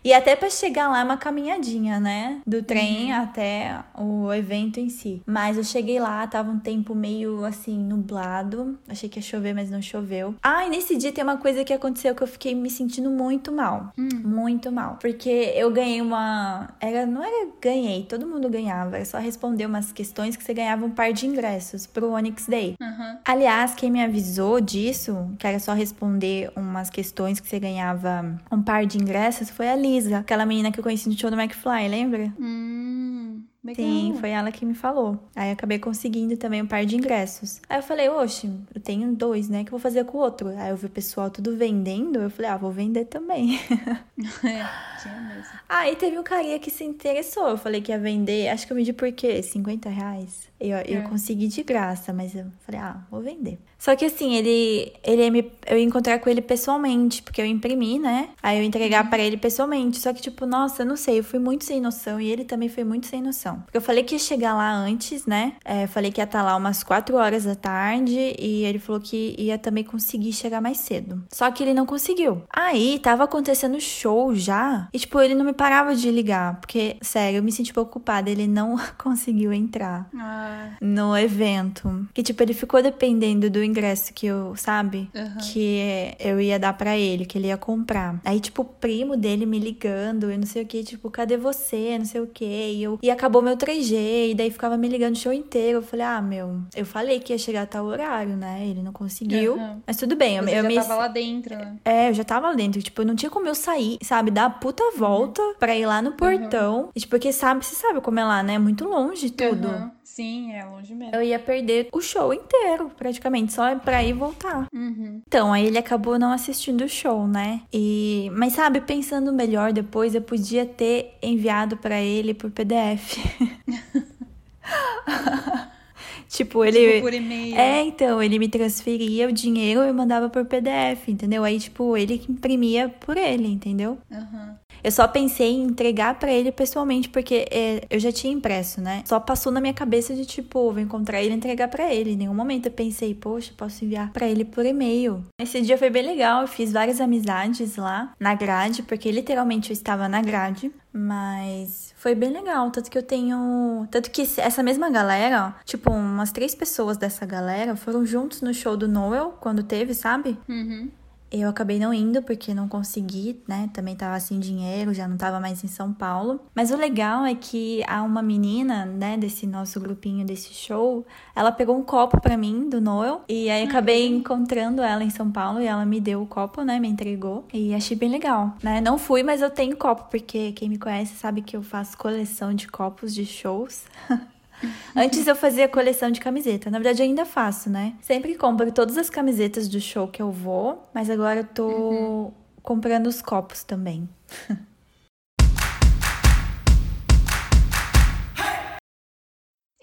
E até para chegar lá é uma caminhadinha, né? Do trem uhum. até o evento em si. Mas eu cheguei lá, tava um tempo meio assim, nublado. Achei que ia chover, mas não choveu. Ah, e nesse dia tem uma coisa que aconteceu que eu fiquei me sentindo muito mal. Hum. Muito mal. Porque eu ganhei uma. Era, não era ganhei, todo mundo ganhava. Era só responder umas questões que você ganhava um par de ingressos pro Onyx Day. Uhum. Aliás, quem me avisou disso, que era só responder umas questões que você ganhava um par de ingressos, foi a Lisa, aquela menina que eu conheci no show do McFly, lembra? Hum. Legal. Sim, foi ela que me falou. Aí acabei conseguindo também um par de ingressos. Aí eu falei, oxe, eu tenho dois, né? Que eu vou fazer com o outro? Aí eu vi o pessoal tudo vendendo. Eu falei, ah, vou vender também. é, tinha mesmo. Aí teve um carinha que se interessou. Eu falei que ia vender. Acho que eu vendi por quê? 50 reais. Eu, é. eu consegui de graça, mas eu falei, ah, vou vender. Só que assim, ele, ele ia me, eu ia encontrar com ele pessoalmente, porque eu imprimi, né? Aí eu entregar uhum. para ele pessoalmente. Só que, tipo, nossa, eu não sei, eu fui muito sem noção e ele também foi muito sem noção. Porque eu falei que ia chegar lá antes, né? É, falei que ia estar tá lá umas 4 horas da tarde e ele falou que ia também conseguir chegar mais cedo. Só que ele não conseguiu. Aí tava acontecendo show já e, tipo, ele não me parava de ligar, porque, sério, eu me senti preocupada. Ele não conseguiu entrar ah. No evento. Que, tipo, ele ficou dependendo do ingresso que eu, sabe? Uhum. Que eu ia dar para ele, que ele ia comprar. Aí, tipo, o primo dele me ligando, eu não sei o que, tipo, cadê você? Não sei o que. E, eu... e acabou meu 3G, e daí ficava me ligando o show inteiro. Eu falei, ah, meu, eu falei que ia chegar a tal horário, né? Ele não conseguiu. Uhum. Mas tudo bem, eu, eu já me. tava lá dentro, né? É, eu já tava lá dentro. Tipo, não tinha como eu sair, sabe? Dar a puta volta uhum. pra ir lá no portão. Uhum. E, tipo, porque sabe, você sabe como é lá, né? Muito longe tudo. Uhum. Sim, é longe mesmo. Eu ia perder o show inteiro, praticamente, só pra ir e voltar. Uhum. Então, aí ele acabou não assistindo o show, né? E... Mas sabe, pensando melhor depois, eu podia ter enviado para ele por PDF. Tipo, ele. Tipo, por e-mail. É, então, ele me transferia o dinheiro e eu mandava por PDF, entendeu? Aí, tipo, ele que imprimia por ele, entendeu? Uhum. Eu só pensei em entregar para ele pessoalmente, porque é, eu já tinha impresso, né? Só passou na minha cabeça de tipo, vou encontrar ele e entregar para ele. Em nenhum momento eu pensei, poxa, posso enviar para ele por e-mail. Esse dia foi bem legal, eu fiz várias amizades lá na grade, porque literalmente eu estava na grade. Mas foi bem legal, tanto que eu tenho. Tanto que essa mesma galera, tipo, umas três pessoas dessa galera foram juntos no show do Noel, quando teve, sabe? Uhum. Eu acabei não indo porque não consegui, né? Também tava sem dinheiro, já não tava mais em São Paulo. Mas o legal é que há uma menina, né, desse nosso grupinho desse show, ela pegou um copo para mim do Noel e aí acabei uhum. encontrando ela em São Paulo e ela me deu o copo, né, me entregou e achei bem legal, né? Não fui, mas eu tenho copo porque quem me conhece sabe que eu faço coleção de copos de shows. Antes eu fazia coleção de camiseta. Na verdade, ainda faço, né? Sempre compro todas as camisetas do show que eu vou, mas agora eu tô uhum. comprando os copos também.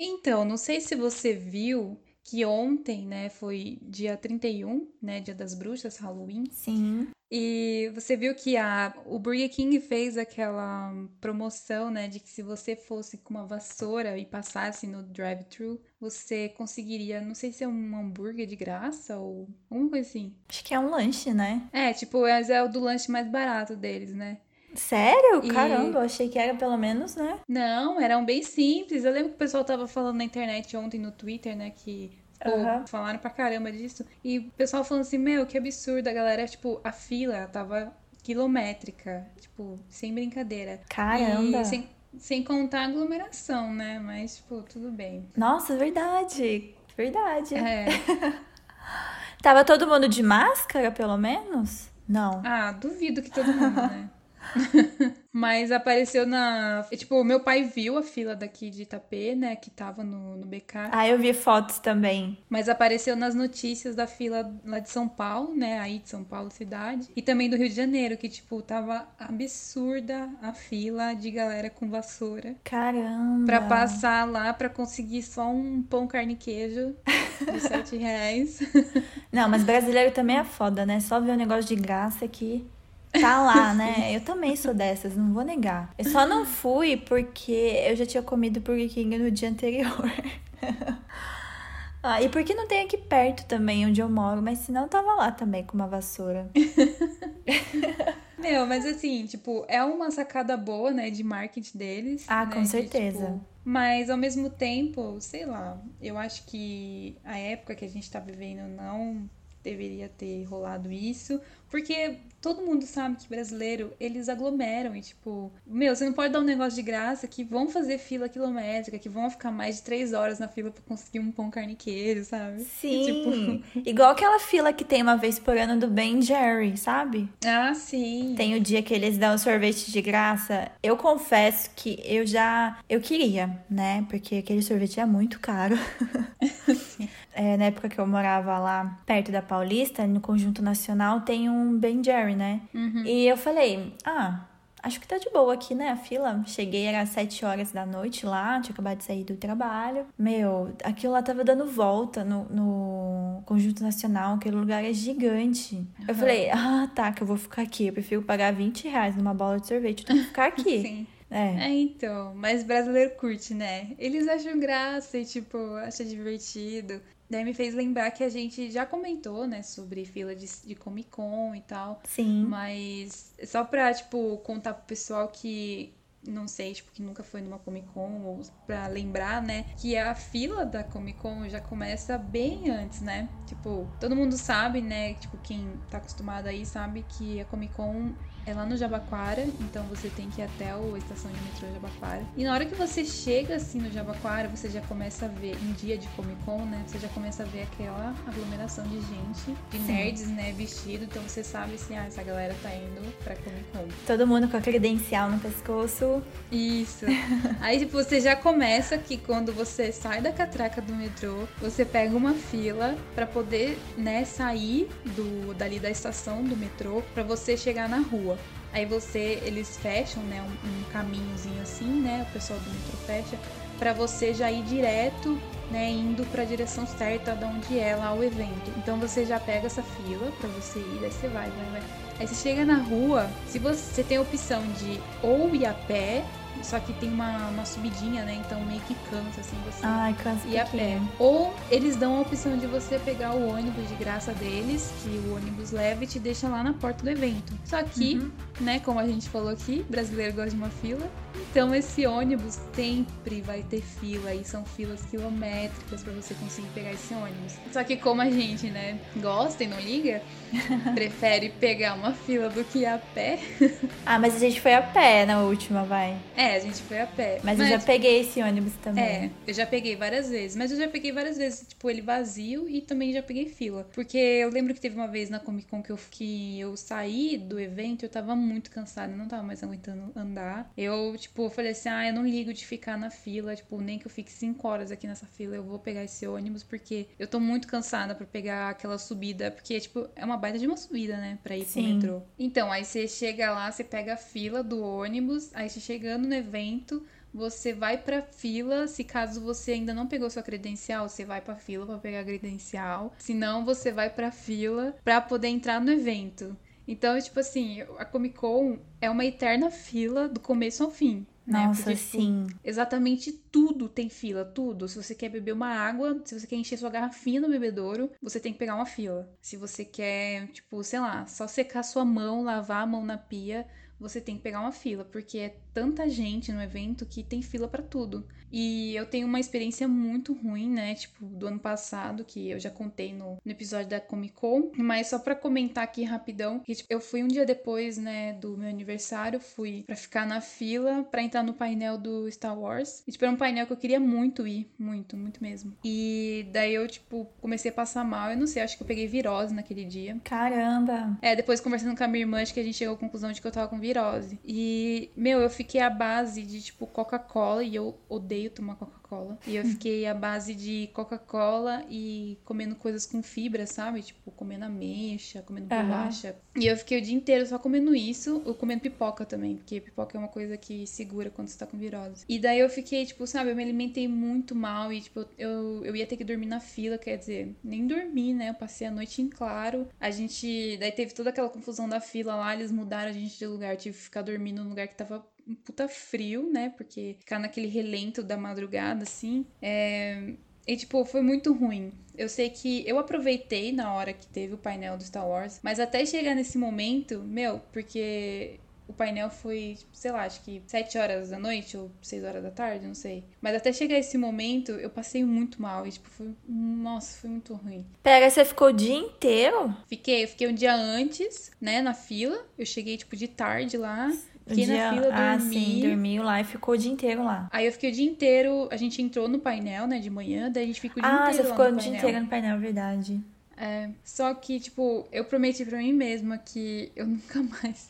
Então, não sei se você viu que ontem, né, foi dia 31, né, dia das bruxas, Halloween. Sim. E você viu que a, o Burger King fez aquela promoção, né, de que se você fosse com uma vassoura e passasse no drive-thru, você conseguiria, não sei se é um hambúrguer de graça ou alguma coisa assim. Acho que é um lanche, né? É, tipo, é, é o do lanche mais barato deles, né? Sério? E... Caramba, eu achei que era pelo menos, né? Não, eram bem simples. Eu lembro que o pessoal tava falando na internet ontem no Twitter, né, que Uhum. Falaram pra caramba disso. E o pessoal falando assim, meu, que absurdo. A galera, tipo, a fila tava quilométrica. Tipo, sem brincadeira. Caramba. E sem, sem contar a aglomeração, né? Mas, tipo, tudo bem. Nossa, verdade. Verdade. É. tava todo mundo de máscara, pelo menos? Não. Ah, duvido que todo mundo, né? Mas apareceu na. Tipo, meu pai viu a fila daqui de Itapê, né? Que tava no, no BK. Ah, eu vi fotos também. Mas apareceu nas notícias da fila lá de São Paulo, né? Aí de São Paulo, cidade. E também do Rio de Janeiro, que, tipo, tava absurda a fila de galera com vassoura. Caramba! Pra passar lá pra conseguir só um pão carne e queijo de 7 reais. Não, mas brasileiro também é foda, né? Só ver o um negócio de graça aqui tá lá, né? Eu também sou dessas, não vou negar. Eu só não fui porque eu já tinha comido Burger King no dia anterior. ah, e porque não tem aqui perto também onde eu moro, mas senão eu tava lá também com uma vassoura. Meu, mas assim, tipo, é uma sacada boa, né, de marketing deles. Ah, né, com de, certeza. tipo, mas ao mesmo tempo, sei lá, eu acho que a época que a gente tá vivendo não deveria ter rolado isso, porque todo mundo sabe que brasileiro, eles aglomeram e tipo, meu, você não pode dar um negócio de graça que vão fazer fila quilométrica, que vão ficar mais de três horas na fila pra conseguir um pão carne e queijo, sabe? Sim. Tipo... Igual aquela fila que tem uma vez por ano do Ben Jerry, sabe? Ah, sim. Tem o dia que eles dão sorvete de graça. Eu confesso que eu já. Eu queria, né? Porque aquele sorvete é muito caro. sim. É, na época que eu morava lá perto da Paulista, no Conjunto Nacional, tem um Ben Jerry, né? Uhum. E eu falei, ah, acho que tá de boa aqui, né? A fila. Cheguei, era às 7 horas da noite lá, tinha acabado de sair do trabalho. Meu, aquilo lá tava dando volta no, no Conjunto Nacional, aquele lugar é gigante. Uhum. Eu falei, ah, tá, que eu vou ficar aqui. Eu prefiro pagar 20 reais numa bola de sorvete do que ficar aqui. Sim. É. é, então, mas brasileiro curte, né? Eles acham graça e, tipo, acha divertido. Daí me fez lembrar que a gente já comentou, né, sobre fila de, de Comic Con e tal. Sim. Mas só pra, tipo, contar pro pessoal que não sei, tipo, que nunca foi numa Comic Con, ou pra lembrar, né, que a fila da Comic Con já começa bem antes, né? Tipo, todo mundo sabe, né, tipo, quem tá acostumado aí sabe que a Comic Con é lá no Jabaquara, então você tem que ir até a estação de metrô Jabaquara. E na hora que você chega assim no Jabaquara, você já começa a ver, em dia de Comic Con, né? Você já começa a ver aquela aglomeração de gente, de Sim. nerds, né, vestido. Então você sabe assim, ah, essa galera tá indo pra Comic Con. Todo mundo com a credencial no pescoço. Isso. Aí tipo, você já começa que quando você sai da catraca do metrô, você pega uma fila para poder, né, sair do dali da estação do metrô para você chegar na rua rua. Aí você, eles fecham, né, um, um caminhozinho assim, né, o pessoal do metrô fecha, para você já ir direto, né, indo para a direção certa de onde é lá o evento. Então você já pega essa fila para você ir, aí você vai, vai, vai. Aí você chega na rua, se você, você tem a opção de ou ir a pé só que tem uma, uma subidinha, né? Então meio que cansa, assim, você Ai, cansa ir a pé. Ou eles dão a opção de você pegar o ônibus de graça deles, que o ônibus leva e te deixa lá na porta do evento. Só que, uhum. né, como a gente falou aqui, brasileiro gosta de uma fila. Então esse ônibus sempre vai ter fila e são filas quilométricas para você conseguir pegar esse ônibus. Só que como a gente, né, gosta e não liga, prefere pegar uma fila do que ir a pé. ah, mas a gente foi a pé na última, vai. É, a gente foi a pé. Mas, mas, eu já peguei esse ônibus também. É, eu já peguei várias vezes. Mas eu já peguei várias vezes, tipo, ele vazio e também já peguei fila. Porque eu lembro que teve uma vez na Comic Con que eu, que eu saí do evento, eu tava muito cansada, não tava mais aguentando andar. Eu, tipo, falei assim, ah, eu não ligo de ficar na fila, tipo, nem que eu fique cinco horas aqui nessa fila, eu vou pegar esse ônibus, porque eu tô muito cansada para pegar aquela subida, porque, tipo, é uma baita de uma subida, né, pra ir Sim. pro metrô. Então, aí você chega lá, você pega a fila do ônibus, aí você chegando no evento, você vai para fila, se caso você ainda não pegou sua credencial, você vai para fila para pegar a credencial. Se não, você vai para fila para poder entrar no evento. Então, tipo assim, a Comic Con é uma eterna fila do começo ao fim. Né? Nossa, Porque, tipo, sim. Exatamente tudo tem fila, tudo. Se você quer beber uma água, se você quer encher sua garrafinha no bebedouro, você tem que pegar uma fila. Se você quer, tipo, sei lá, só secar sua mão, lavar a mão na pia, você tem que pegar uma fila, porque é tanta gente no evento que tem fila para tudo. E eu tenho uma experiência muito ruim, né? Tipo, do ano passado, que eu já contei no, no episódio da Comic Con. Mas só para comentar aqui rapidão, que tipo, eu fui um dia depois, né, do meu aniversário, fui para ficar na fila para entrar no painel do Star Wars. E, tipo, era um painel que eu queria muito ir, muito, muito mesmo. E daí eu, tipo, comecei a passar mal. Eu não sei, acho que eu peguei virose naquele dia. Caramba! É, depois conversando com a minha irmã, acho que a gente chegou à conclusão de que eu tava com virose. E, meu, eu fiquei à base de, tipo, Coca-Cola e eu odeio tomar Coca-Cola. E eu fiquei à base de Coca-Cola e comendo coisas com fibra, sabe? Tipo, comendo ameixa, comendo bolacha. Uhum. E eu fiquei o dia inteiro só comendo isso, ou comendo pipoca também, porque pipoca é uma coisa que segura quando você tá com virose. E daí eu fiquei, tipo, sabe, eu me alimentei muito mal e, tipo, eu, eu ia ter que dormir na fila, quer dizer, nem dormi, né? Eu passei a noite em claro. A gente. Daí teve toda aquela confusão da fila lá, eles mudaram a gente de lugar, eu tive que ficar dormindo num lugar que tava um puta frio, né? Porque ficar naquele relento da madrugada, assim, é E, tipo, foi muito ruim. Eu sei que eu aproveitei na hora que teve o painel do Star Wars, mas até chegar nesse momento, meu, porque o painel foi, tipo, sei lá, acho que 7 horas da noite ou 6 horas da tarde, não sei. Mas até chegar esse momento, eu passei muito mal e, tipo, foi. Nossa, foi muito ruim. Pera, você ficou o dia inteiro? Fiquei, eu fiquei um dia antes, né, na fila. Eu cheguei, tipo, de tarde lá. Fiquei dia... na fila, dormi. Ah, sim, dormiu lá e ficou o dia inteiro lá. Aí eu fiquei o dia inteiro, a gente entrou no painel, né, de manhã, daí a gente ficou o dia ah, inteiro você lá ficou o dia inteiro no painel, verdade. É, só que, tipo, eu prometi pra mim mesma que eu nunca mais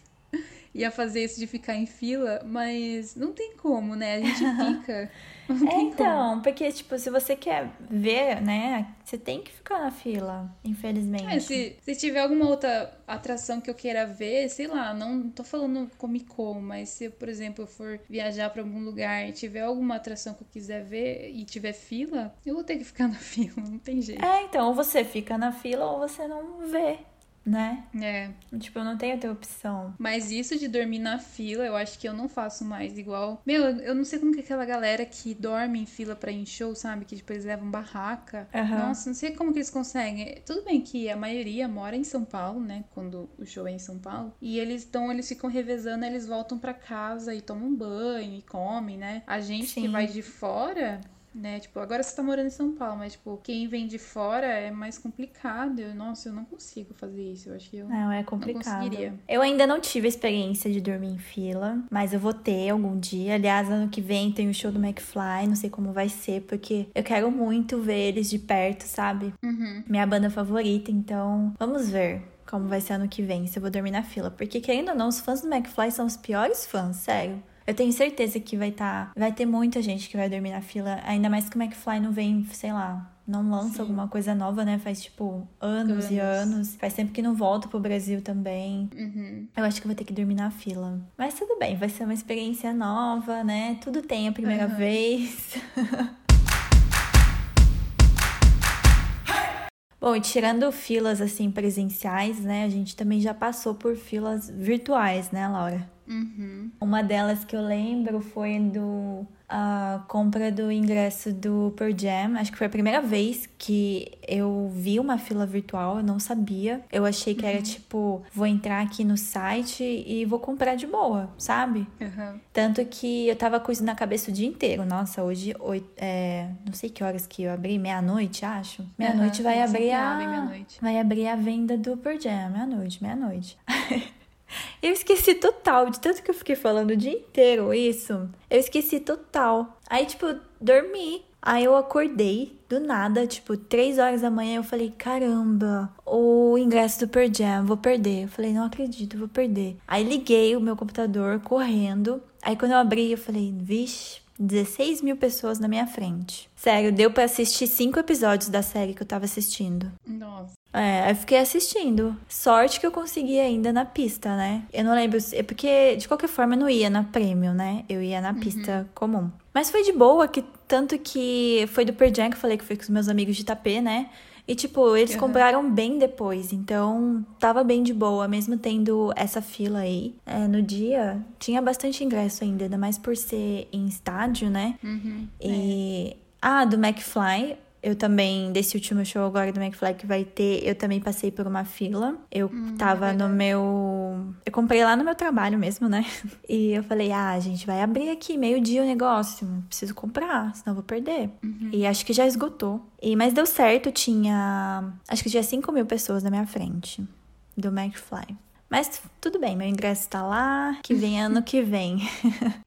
ia fazer isso de ficar em fila, mas não tem como, né? A gente fica. É, tem como. então, porque, tipo, se você quer ver, né, você tem que ficar na fila, infelizmente. É, se, se tiver alguma outra atração que eu queira ver, sei lá, não tô falando Comic Con, mas se, por exemplo, eu for viajar pra algum lugar e tiver alguma atração que eu quiser ver e tiver fila, eu vou ter que ficar na fila, não tem jeito. É, então, ou você fica na fila ou você não vê, né? É. Tipo, não tem outra opção. Mas isso de dormir na fila, eu acho que eu não faço mais igual. Meu, eu não sei como que é aquela galera que dorme em fila pra ir em show, sabe? Que tipo, eles levam barraca. Aham. Nossa, não sei como que eles conseguem. Tudo bem que a maioria mora em São Paulo, né? Quando o show é em São Paulo. E eles estão, eles ficam revezando, eles voltam pra casa e tomam banho e comem, né? A gente que Sim. vai de fora. Né, tipo, agora você tá morando em São Paulo, mas, tipo, quem vem de fora é mais complicado. Eu, nossa, eu não consigo fazer isso. Eu acho que eu Não, é complicado. conseguiria. eu ainda não tive a experiência de dormir em fila, mas eu vou ter algum dia. Aliás, ano que vem tem o show do McFly, não sei como vai ser, porque eu quero muito ver eles de perto, sabe? Uhum. Minha banda favorita, então vamos ver. Como vai ser ano que vem, se eu vou dormir na fila. Porque, querendo ou não, os fãs do McFly são os piores fãs, sério. Eu tenho certeza que vai tá, vai ter muita gente que vai dormir na fila, ainda mais que o McFly não vem, sei lá, não lança Sim. alguma coisa nova, né? Faz tipo anos, e Anos. anos. Faz tempo que não volta pro Brasil também. Uhum. Eu acho que vou ter que dormir na fila. Mas tudo bem, vai ser uma experiência nova, né? Tudo tem a primeira Aham. vez. Bom, e tirando filas assim presenciais, né? A gente também já passou por filas virtuais, né, Laura? Uhum. Uma delas que eu lembro foi do a compra do ingresso do Pearl Jam. Acho que foi a primeira vez que eu vi uma fila virtual, eu não sabia. Eu achei que era tipo, vou entrar aqui no site e vou comprar de boa, sabe? Uhum. Tanto que eu tava com isso na cabeça o dia inteiro. Nossa, hoje, oito, é, não sei que horas que eu abri, meia-noite, acho. Meia-noite Aham, vai abrir a. meia-noite. Vai abrir a venda do Pearl Jam, meia-noite, meia-noite. Eu esqueci total, de tanto que eu fiquei falando o dia inteiro isso. Eu esqueci total. Aí, tipo, dormi. Aí eu acordei do nada, tipo, três horas da manhã. Eu falei, caramba, o ingresso do Pearl Jam, vou perder. Eu falei, não acredito, vou perder. Aí liguei o meu computador correndo. Aí quando eu abri, eu falei, vixe, 16 mil pessoas na minha frente. Sério, deu pra assistir cinco episódios da série que eu tava assistindo. Nossa. É, eu fiquei assistindo. Sorte que eu consegui ainda na pista, né? Eu não lembro, é porque de qualquer forma eu não ia na premium, né? Eu ia na pista comum. Mas foi de boa, que tanto que foi do Pearl Jam que eu falei que foi com os meus amigos de Itapê, né? E tipo, eles Uhum. compraram bem depois, então tava bem de boa, mesmo tendo essa fila aí. É, no dia tinha bastante ingresso ainda, ainda mais por ser em estádio, né? Uhum. E. Ah, do McFly. Eu também, desse último show agora do McFly que vai ter, eu também passei por uma fila. Eu tava no meu. Eu comprei lá no meu trabalho mesmo, né? E eu falei, ah, gente, vai abrir aqui meio-dia o negócio. Preciso comprar, senão eu vou perder. E acho que já esgotou. E, mas deu certo, tinha. Acho que tinha 5 mil pessoas na minha frente do McFly. Mas tudo bem, meu ingresso tá lá, que vem ano que vem.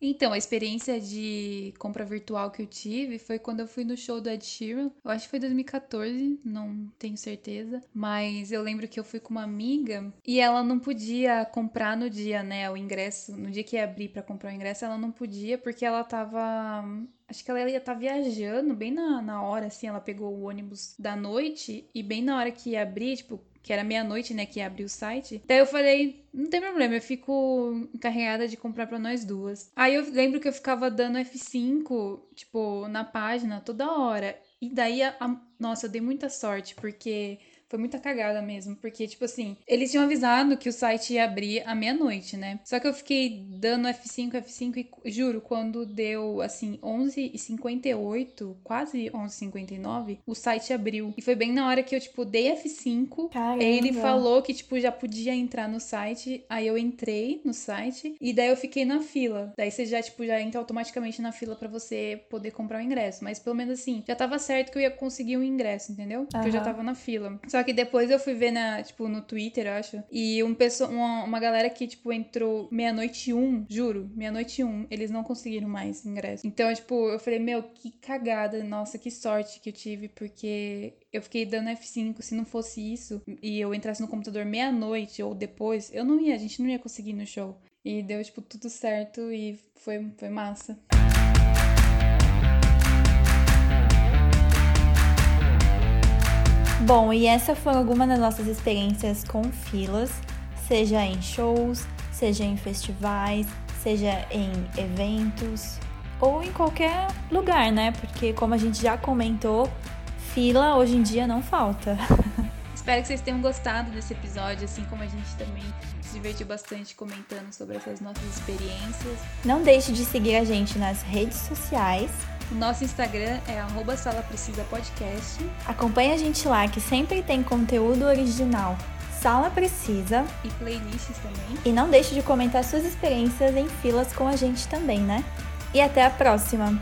Então, a experiência de compra virtual que eu tive foi quando eu fui no show do Ed Sheeran. Eu acho que foi 2014, não tenho certeza. Mas eu lembro que eu fui com uma amiga e ela não podia comprar no dia, né? O ingresso, no dia que ia abrir pra comprar o ingresso, ela não podia porque ela tava. Acho que ela ia estar viajando bem na, na hora, assim. Ela pegou o ônibus da noite e bem na hora que ia abrir, tipo, que era meia-noite, né, que ia abrir o site. Daí eu falei, não tem problema, eu fico encarregada de comprar pra nós duas. Aí eu lembro que eu ficava dando F5, tipo, na página toda hora. E daí, a, a- nossa, eu dei muita sorte, porque Foi muita cagada mesmo, porque, tipo assim, eles tinham avisado que o site ia abrir à meia-noite, né? Só que eu fiquei dando F5, F5 e, juro, quando deu, assim, 11h58, quase 11h59, o site abriu. E foi bem na hora que eu, tipo, dei F5. Caramba. Ele falou que, tipo, já podia entrar no site. Aí eu entrei no site e daí eu fiquei na fila. Daí você já, tipo, já entra automaticamente na fila para você poder comprar o ingresso. Mas pelo menos assim, já tava certo que eu ia conseguir o um ingresso, entendeu? Porque uhum. eu já tava na fila. Só que depois eu fui ver na, tipo, no Twitter, acho. E um pessoa, uma, uma galera que, tipo, entrou meia-noite e um, juro, meia-noite e um, eles não conseguiram mais ingresso. Então, tipo, eu falei, meu, que cagada, nossa, que sorte que eu tive, porque eu fiquei dando F5. Se não fosse isso e eu entrasse no computador meia-noite ou depois, eu não ia, a gente não ia conseguir ir no show. E deu, tipo, tudo certo e foi, foi massa. Bom, e essa foi alguma das nossas experiências com filas, seja em shows, seja em festivais, seja em eventos ou em qualquer lugar, né? Porque como a gente já comentou, fila hoje em dia não falta. Espero que vocês tenham gostado desse episódio, assim como a gente também se divertiu bastante comentando sobre essas nossas experiências. Não deixe de seguir a gente nas redes sociais o nosso Instagram é arroba Sala Precisa Podcast. Acompanhe a gente lá que sempre tem conteúdo original. Sala Precisa. E playlists também. E não deixe de comentar suas experiências em filas com a gente também, né? E até a próxima!